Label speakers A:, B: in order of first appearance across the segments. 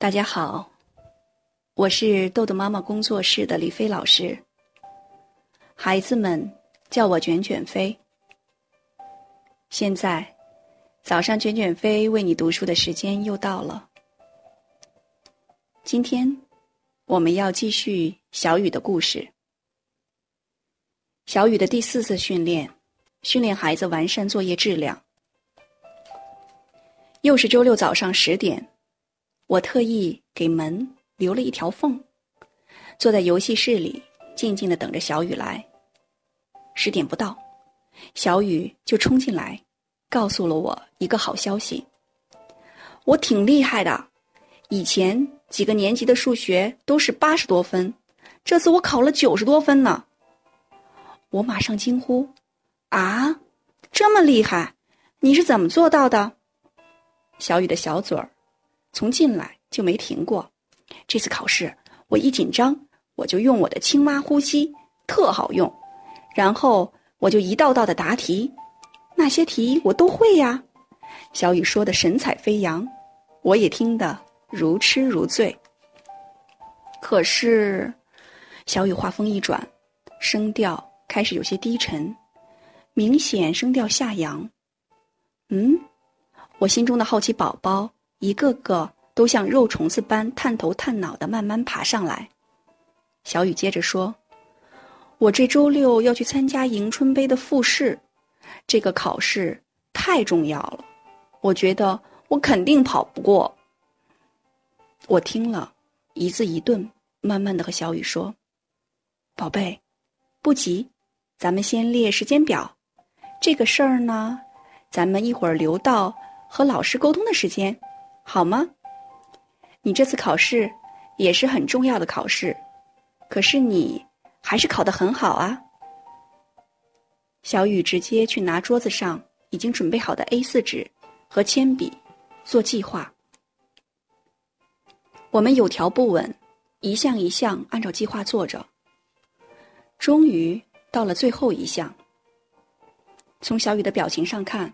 A: 大家好，我是豆豆妈妈工作室的李飞老师。孩子们叫我卷卷飞。现在，早上卷卷飞为你读书的时间又到了。今天，我们要继续小雨的故事。小雨的第四次训练，训练孩子完善作业质量。又是周六早上十点。我特意给门留了一条缝，坐在游戏室里，静静的等着小雨来。十点不到，小雨就冲进来，告诉了我一个好消息：我挺厉害的，以前几个年级的数学都是八十多分，这次我考了九十多分呢。我马上惊呼：“啊，这么厉害！你是怎么做到的？”小雨的小嘴儿。从进来就没停过，这次考试我一紧张，我就用我的青蛙呼吸，特好用。然后我就一道道的答题，那些题我都会呀。小雨说的神采飞扬，我也听得如痴如醉。可是，小雨话锋一转，声调开始有些低沉，明显声调下扬。嗯，我心中的好奇宝宝。一个个都像肉虫子般探头探脑的慢慢爬上来。小雨接着说：“我这周六要去参加迎春杯的复试，这个考试太重要了，我觉得我肯定跑不过。”我听了一字一顿，慢慢的和小雨说：“宝贝，不急，咱们先列时间表。这个事儿呢，咱们一会儿留到和老师沟通的时间。”好吗？你这次考试也是很重要的考试，可是你还是考得很好啊。小雨直接去拿桌子上已经准备好的 A 四纸和铅笔做计划。我们有条不紊，一项一项按照计划做着。终于到了最后一项。从小雨的表情上看，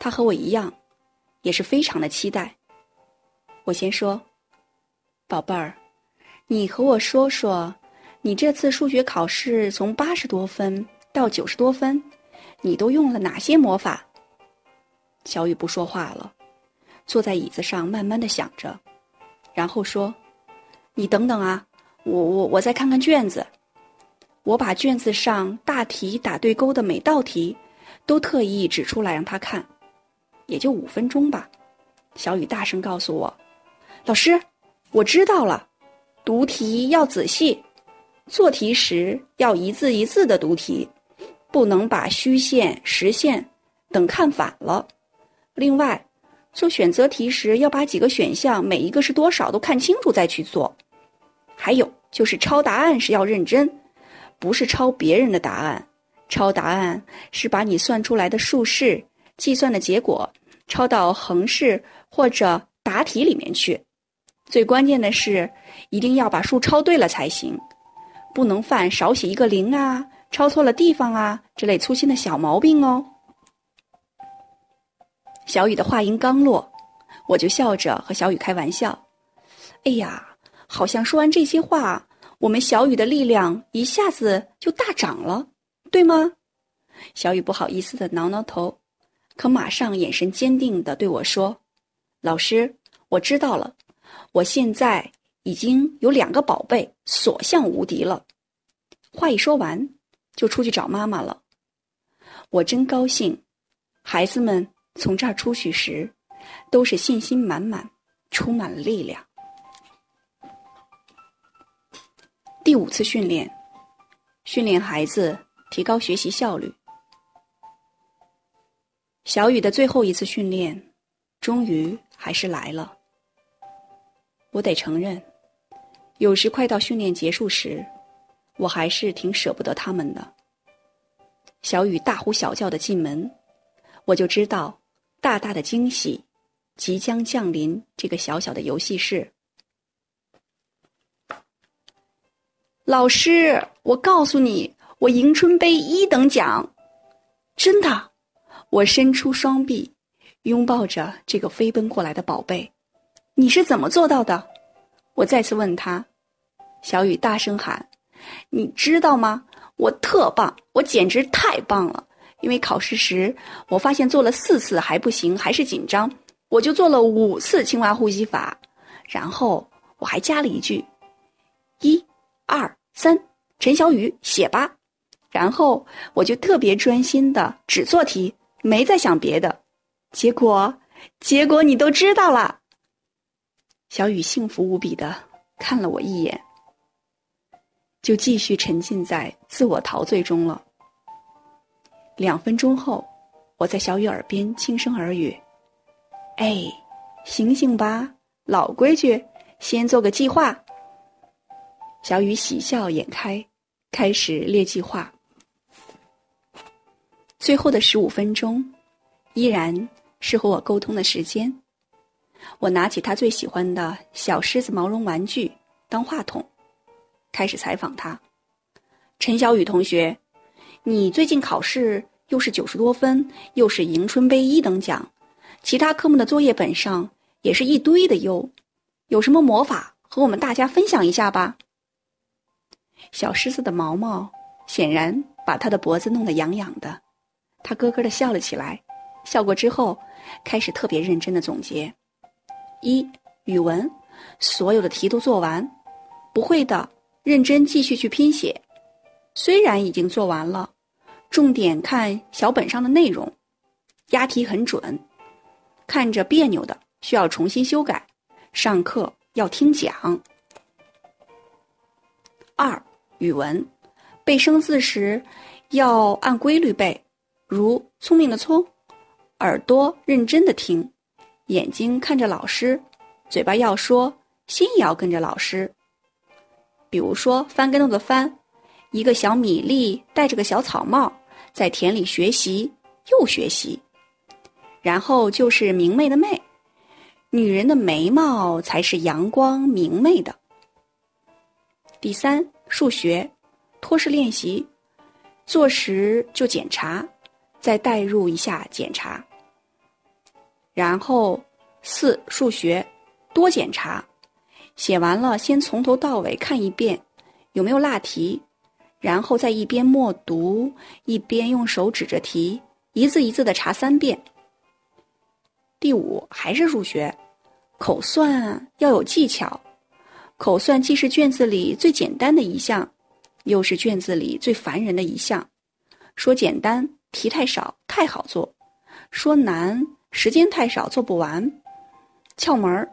A: 他和我一样，也是非常的期待。我先说，宝贝儿，你和我说说，你这次数学考试从八十多分到九十多分，你都用了哪些魔法？小雨不说话了，坐在椅子上慢慢的想着，然后说：“你等等啊，我我我再看看卷子。”我把卷子上大题打对勾的每道题，都特意指出来让他看，也就五分钟吧。小雨大声告诉我。老师，我知道了，读题要仔细，做题时要一字一字的读题，不能把虚线、实线等看反了。另外，做选择题时要把几个选项每一个是多少都看清楚再去做。还有就是抄答案时要认真，不是抄别人的答案，抄答案是把你算出来的数式、计算的结果抄到横式或者答题里面去。最关键的是，一定要把数抄对了才行，不能犯少写一个零啊、抄错了地方啊这类粗心的小毛病哦。小雨的话音刚落，我就笑着和小雨开玩笑：“哎呀，好像说完这些话，我们小雨的力量一下子就大涨了，对吗？”小雨不好意思的挠挠头，可马上眼神坚定的对我说：“老师，我知道了。”我现在已经有两个宝贝，所向无敌了。话一说完，就出去找妈妈了。我真高兴，孩子们从这儿出去时，都是信心满满，充满了力量。第五次训练，训练孩子提高学习效率。小雨的最后一次训练，终于还是来了。我得承认，有时快到训练结束时，我还是挺舍不得他们的。小雨大呼小叫的进门，我就知道大大的惊喜即将降临这个小小的游戏室。老师，我告诉你，我迎春杯一等奖，真的！我伸出双臂，拥抱着这个飞奔过来的宝贝。你是怎么做到的？我再次问他，小雨大声喊：“你知道吗？我特棒，我简直太棒了！因为考试时我发现做了四次还不行，还是紧张，我就做了五次青蛙呼吸法，然后我还加了一句：一、二、三，陈小雨写吧。然后我就特别专心的只做题，没再想别的。结果，结果你都知道了。”小雨幸福无比的看了我一眼，就继续沉浸在自我陶醉中了。两分钟后，我在小雨耳边轻声耳语：“哎，醒醒吧，老规矩，先做个计划。”小雨喜笑颜开，开始列计划。最后的十五分钟，依然是和我沟通的时间。我拿起他最喜欢的小狮子毛绒玩具当话筒，开始采访他。陈小雨同学，你最近考试又是九十多分，又是迎春杯一等奖，其他科目的作业本上也是一堆的优，有什么魔法和我们大家分享一下吧？小狮子的毛毛显然把他的脖子弄得痒痒的，他咯咯的笑了起来，笑过之后，开始特别认真的总结。一语文，所有的题都做完，不会的，认真继续去拼写。虽然已经做完了，重点看小本上的内容，押题很准。看着别扭的，需要重新修改。上课要听讲。二语文，背生字时要按规律背，如聪明的聪，耳朵认真的听。眼睛看着老师，嘴巴要说，心也要跟着老师。比如说翻跟头的翻，一个小米粒戴着个小草帽，在田里学习又学习。然后就是明媚的媚，女人的眉毛才是阳光明媚的。第三，数学，托式练习，做时就检查，再代入一下检查。然后，四数学多检查，写完了先从头到尾看一遍，有没有落题，然后再一边默读一边用手指着题，一字一字的查三遍。第五还是数学，口算要有技巧，口算既是卷子里最简单的一项，又是卷子里最烦人的一项。说简单，题太少，太好做；说难。时间太少，做不完。窍门儿：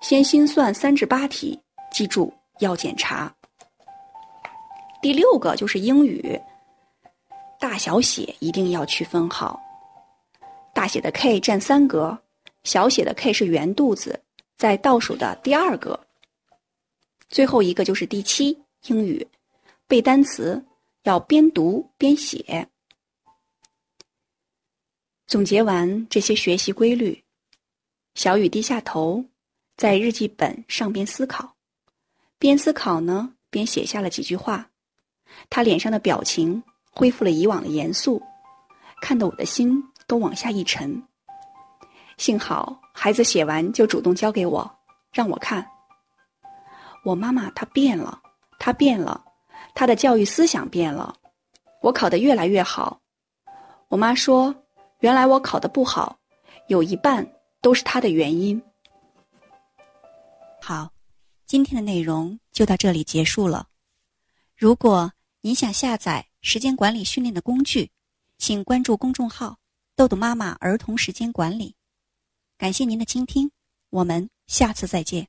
A: 先心算三至八题，记住要检查。第六个就是英语，大小写一定要区分好。大写的 K 占三格，小写的 K 是圆肚子，在倒数的第二个。最后一个就是第七英语，背单词要边读边写。总结完这些学习规律，小雨低下头，在日记本上边思考，边思考呢边写下了几句话。他脸上的表情恢复了以往的严肃，看得我的心都往下一沉。幸好孩子写完就主动交给我，让我看。我妈妈她变了，她变了，她的教育思想变了。我考得越来越好，我妈说。原来我考的不好，有一半都是他的原因。
B: 好，今天的内容就到这里结束了。如果您想下载时间管理训练的工具，请关注公众号“豆豆妈妈儿童时间管理”。感谢您的倾听，我们下次再见。